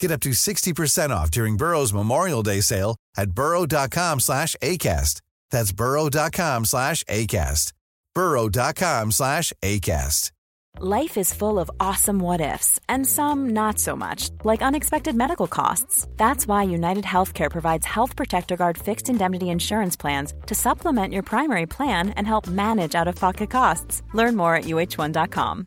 Get up to 60% off during Burrow's Memorial Day sale at burrow.com slash ACAST. That's burrow.com slash ACAST. burrow.com slash ACAST. Life is full of awesome what ifs, and some not so much, like unexpected medical costs. That's why United Healthcare provides Health Protector Guard fixed indemnity insurance plans to supplement your primary plan and help manage out of pocket costs. Learn more at uh1.com.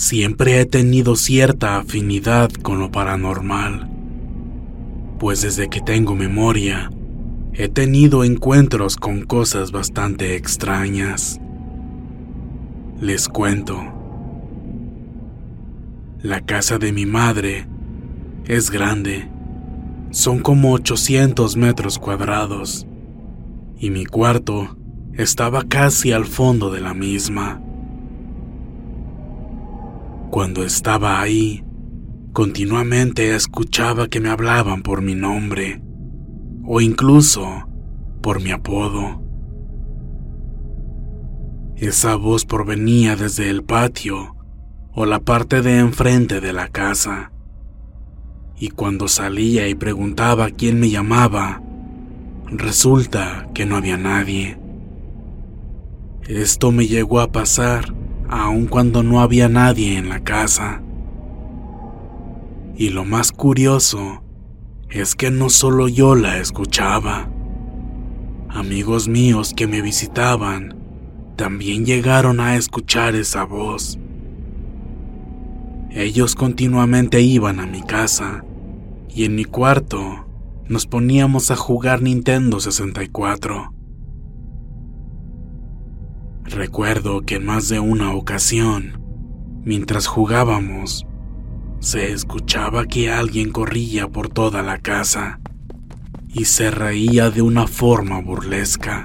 siempre he tenido cierta afinidad con lo paranormal, pues desde que tengo memoria, he tenido encuentros con cosas bastante extrañas. Les cuento. La casa de mi madre es grande. Son como 800 metros cuadrados. Y mi cuarto estaba casi al fondo de la misma. Cuando estaba ahí, continuamente escuchaba que me hablaban por mi nombre o incluso por mi apodo. Esa voz provenía desde el patio o la parte de enfrente de la casa. Y cuando salía y preguntaba quién me llamaba, resulta que no había nadie. Esto me llegó a pasar aun cuando no había nadie en la casa. Y lo más curioso es que no solo yo la escuchaba. Amigos míos que me visitaban también llegaron a escuchar esa voz. Ellos continuamente iban a mi casa y en mi cuarto nos poníamos a jugar Nintendo 64. Recuerdo que en más de una ocasión, mientras jugábamos, se escuchaba que alguien corría por toda la casa y se reía de una forma burlesca.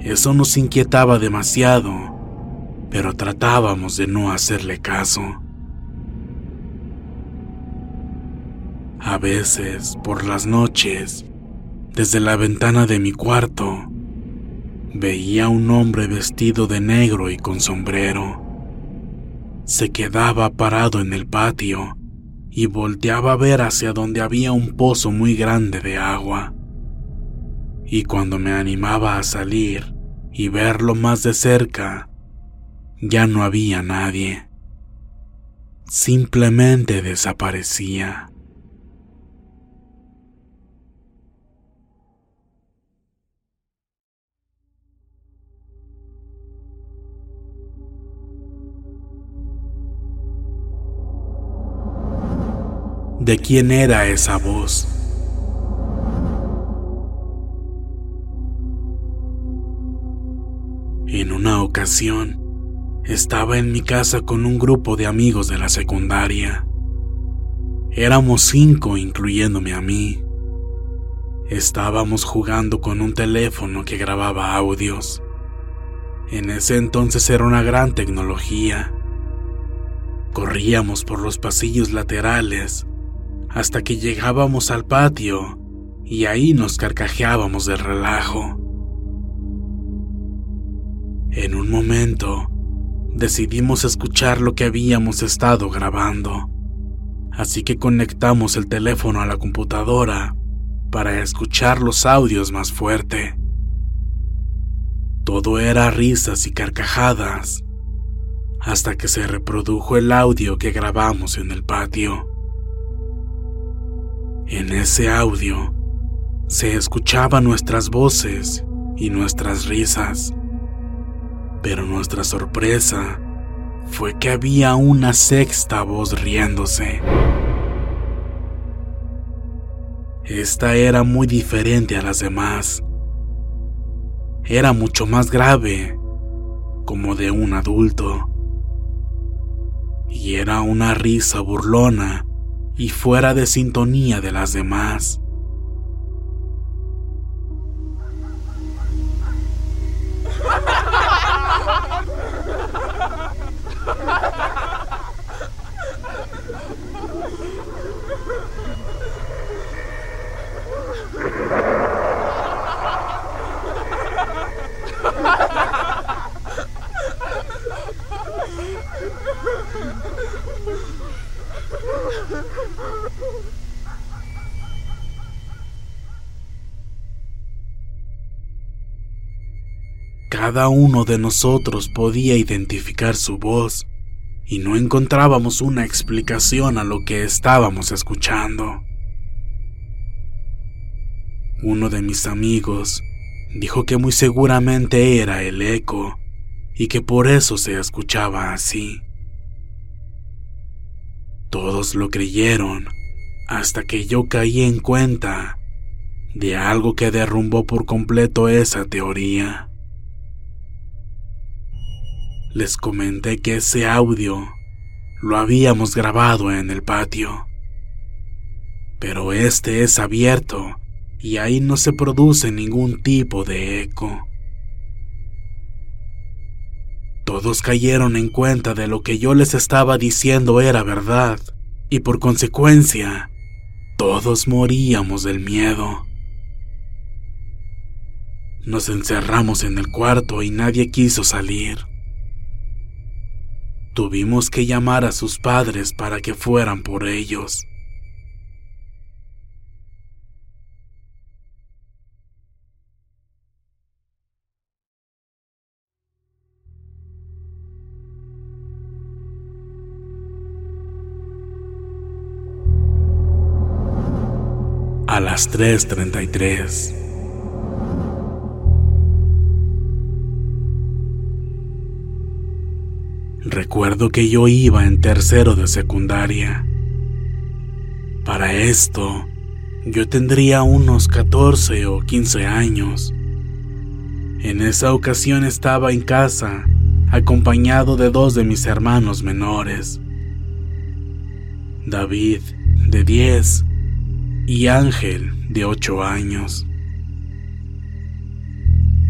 Eso nos inquietaba demasiado, pero tratábamos de no hacerle caso. A veces, por las noches, desde la ventana de mi cuarto, veía un hombre vestido de negro y con sombrero. Se quedaba parado en el patio y volteaba a ver hacia donde había un pozo muy grande de agua y cuando me animaba a salir y verlo más de cerca, ya no había nadie. Simplemente desaparecía. ¿De quién era esa voz? En una ocasión, estaba en mi casa con un grupo de amigos de la secundaria. Éramos cinco, incluyéndome a mí. Estábamos jugando con un teléfono que grababa audios. En ese entonces era una gran tecnología. Corríamos por los pasillos laterales hasta que llegábamos al patio y ahí nos carcajeábamos del relajo. En un momento, decidimos escuchar lo que habíamos estado grabando, así que conectamos el teléfono a la computadora para escuchar los audios más fuerte. Todo era risas y carcajadas. hasta que se reprodujo el audio que grabamos en el patio. En ese audio se escuchaban nuestras voces y nuestras risas, pero nuestra sorpresa fue que había una sexta voz riéndose. Esta era muy diferente a las demás. Era mucho más grave, como de un adulto y era una risa burlona y fuera de sintonía de las demás. Cada uno de nosotros podía identificar su voz y no encontrábamos una explicación a lo que estábamos escuchando. Uno de mis amigos dijo que muy seguramente era el eco y que por eso se escuchaba así. Todos lo creyeron hasta que yo caí en cuenta de algo que derrumbó por completo esa teoría. Les comenté que ese audio lo habíamos grabado en el patio, pero este es abierto y ahí no se produce ningún tipo de eco. Todos cayeron en cuenta de lo que yo les estaba diciendo era verdad, y por consecuencia, todos moríamos del miedo. Nos encerramos en el cuarto y nadie quiso salir. Tuvimos que llamar a sus padres para que fueran por ellos. a las 3.33. Recuerdo que yo iba en tercero de secundaria. Para esto, yo tendría unos 14 o 15 años. En esa ocasión estaba en casa, acompañado de dos de mis hermanos menores. David, de 10, y Ángel, de ocho años.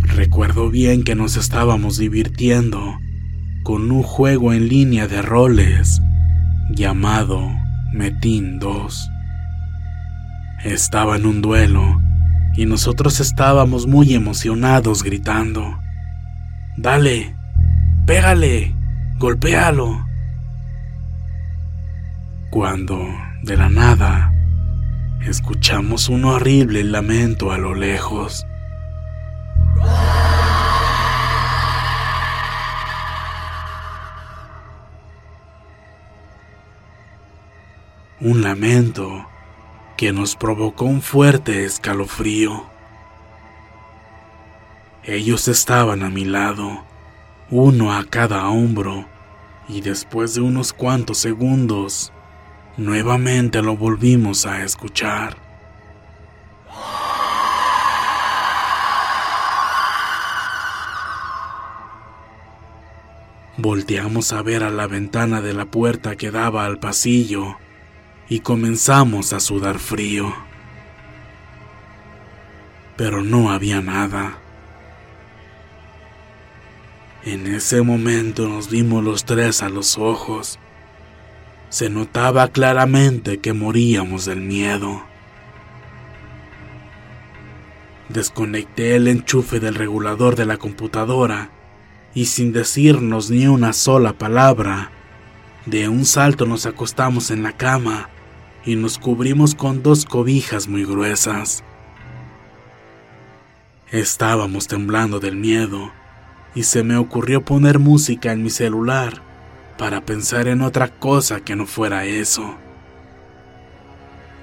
Recuerdo bien que nos estábamos divirtiendo con un juego en línea de roles llamado Metin 2. Estaba en un duelo y nosotros estábamos muy emocionados gritando, Dale, pégale, golpéalo. Cuando, de la nada, escuchamos un horrible lamento a lo lejos. Un lamento que nos provocó un fuerte escalofrío. Ellos estaban a mi lado, uno a cada hombro, y después de unos cuantos segundos, Nuevamente lo volvimos a escuchar. Volteamos a ver a la ventana de la puerta que daba al pasillo y comenzamos a sudar frío. Pero no había nada. En ese momento nos vimos los tres a los ojos se notaba claramente que moríamos del miedo. Desconecté el enchufe del regulador de la computadora y sin decirnos ni una sola palabra, de un salto nos acostamos en la cama y nos cubrimos con dos cobijas muy gruesas. Estábamos temblando del miedo y se me ocurrió poner música en mi celular para pensar en otra cosa que no fuera eso.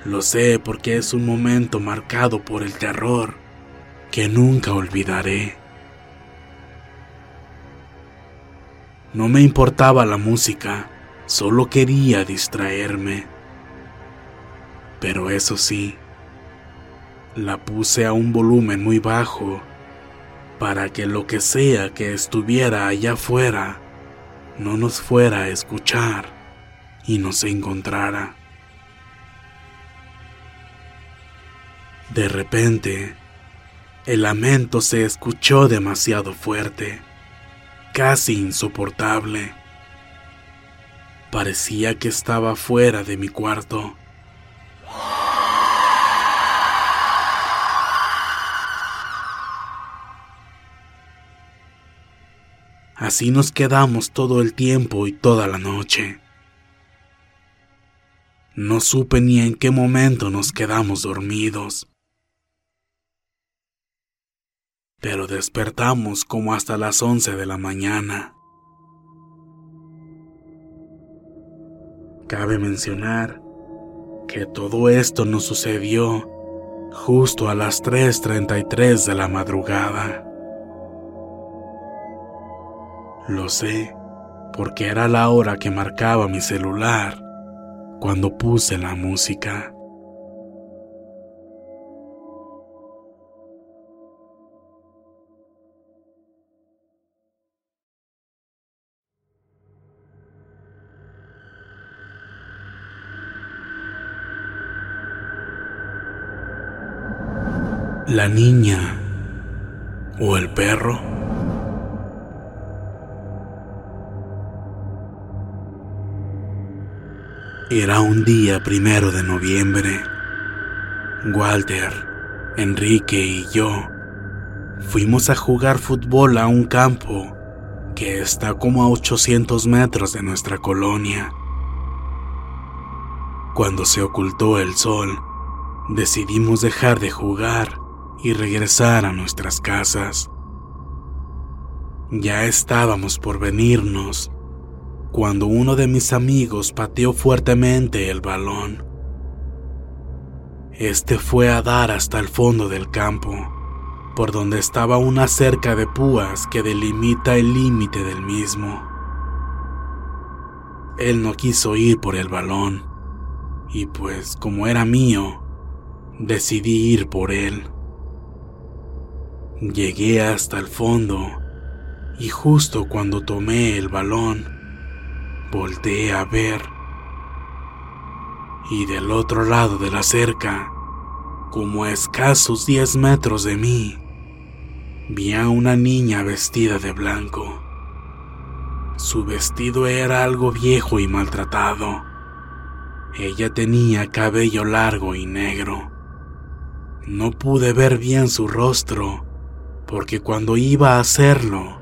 Lo sé porque es un momento marcado por el terror que nunca olvidaré. No me importaba la música, solo quería distraerme. Pero eso sí, la puse a un volumen muy bajo para que lo que sea que estuviera allá afuera no nos fuera a escuchar y nos encontrara. De repente, el lamento se escuchó demasiado fuerte, casi insoportable. Parecía que estaba fuera de mi cuarto. Así nos quedamos todo el tiempo y toda la noche. No supe ni en qué momento nos quedamos dormidos. Pero despertamos como hasta las once de la mañana. Cabe mencionar que todo esto nos sucedió justo a las 3.33 de la madrugada. Lo sé, porque era la hora que marcaba mi celular cuando puse la música. La niña o el perro. Era un día primero de noviembre. Walter, Enrique y yo fuimos a jugar fútbol a un campo que está como a 800 metros de nuestra colonia. Cuando se ocultó el sol, decidimos dejar de jugar y regresar a nuestras casas. Ya estábamos por venirnos cuando uno de mis amigos pateó fuertemente el balón. Este fue a dar hasta el fondo del campo, por donde estaba una cerca de púas que delimita el límite del mismo. Él no quiso ir por el balón, y pues como era mío, decidí ir por él. Llegué hasta el fondo, y justo cuando tomé el balón, Volteé a ver y del otro lado de la cerca, como a escasos 10 metros de mí, vi a una niña vestida de blanco. Su vestido era algo viejo y maltratado. Ella tenía cabello largo y negro. No pude ver bien su rostro, porque cuando iba a hacerlo,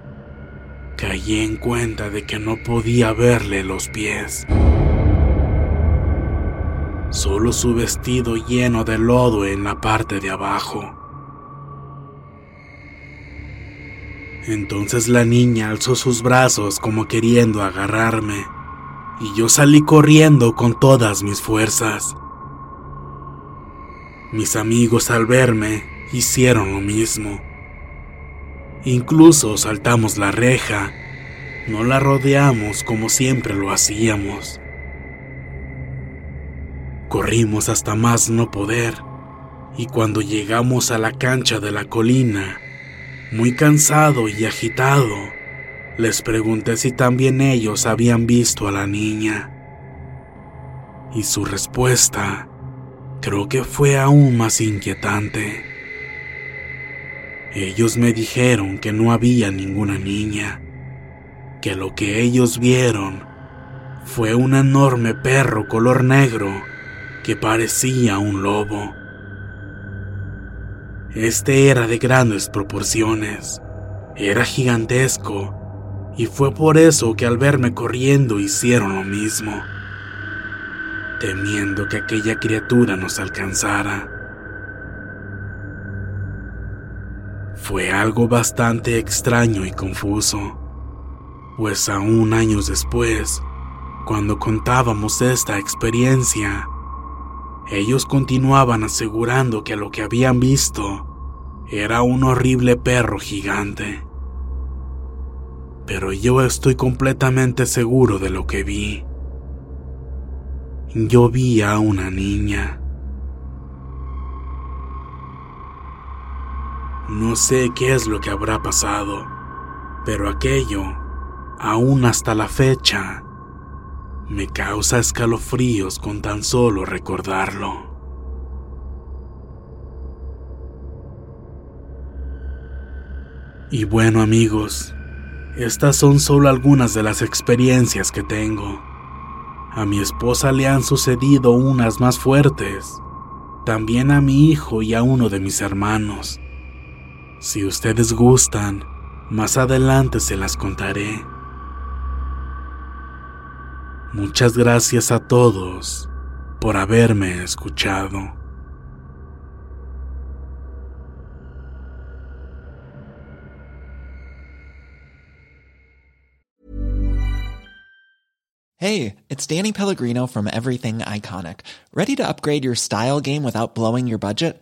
caí en cuenta de que no podía verle los pies. Solo su vestido lleno de lodo en la parte de abajo. Entonces la niña alzó sus brazos como queriendo agarrarme, y yo salí corriendo con todas mis fuerzas. Mis amigos al verme hicieron lo mismo Incluso saltamos la reja, no la rodeamos como siempre lo hacíamos. Corrimos hasta más no poder y cuando llegamos a la cancha de la colina, muy cansado y agitado, les pregunté si también ellos habían visto a la niña. Y su respuesta creo que fue aún más inquietante. Ellos me dijeron que no había ninguna niña, que lo que ellos vieron fue un enorme perro color negro que parecía un lobo. Este era de grandes proporciones, era gigantesco, y fue por eso que al verme corriendo hicieron lo mismo, temiendo que aquella criatura nos alcanzara. Fue algo bastante extraño y confuso. Pues aún años después, cuando contábamos esta experiencia, ellos continuaban asegurando que lo que habían visto era un horrible perro gigante. Pero yo estoy completamente seguro de lo que vi. Yo vi a una niña. No sé qué es lo que habrá pasado, pero aquello, aún hasta la fecha, me causa escalofríos con tan solo recordarlo. Y bueno amigos, estas son solo algunas de las experiencias que tengo. A mi esposa le han sucedido unas más fuertes, también a mi hijo y a uno de mis hermanos. Si ustedes gustan, más adelante se las contaré. Muchas gracias a todos por haberme escuchado. Hey, it's Danny Pellegrino from Everything Iconic. Ready to upgrade your style game without blowing your budget?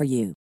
for you.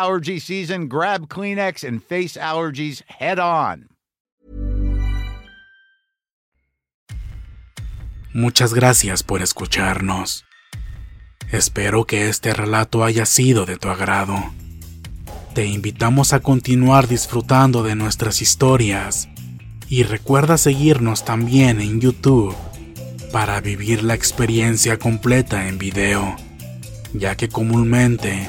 allergy season, grab Kleenex and face allergies head on. Muchas gracias por escucharnos. Espero que este relato haya sido de tu agrado. Te invitamos a continuar disfrutando de nuestras historias y recuerda seguirnos también en YouTube para vivir la experiencia completa en video, ya que comúnmente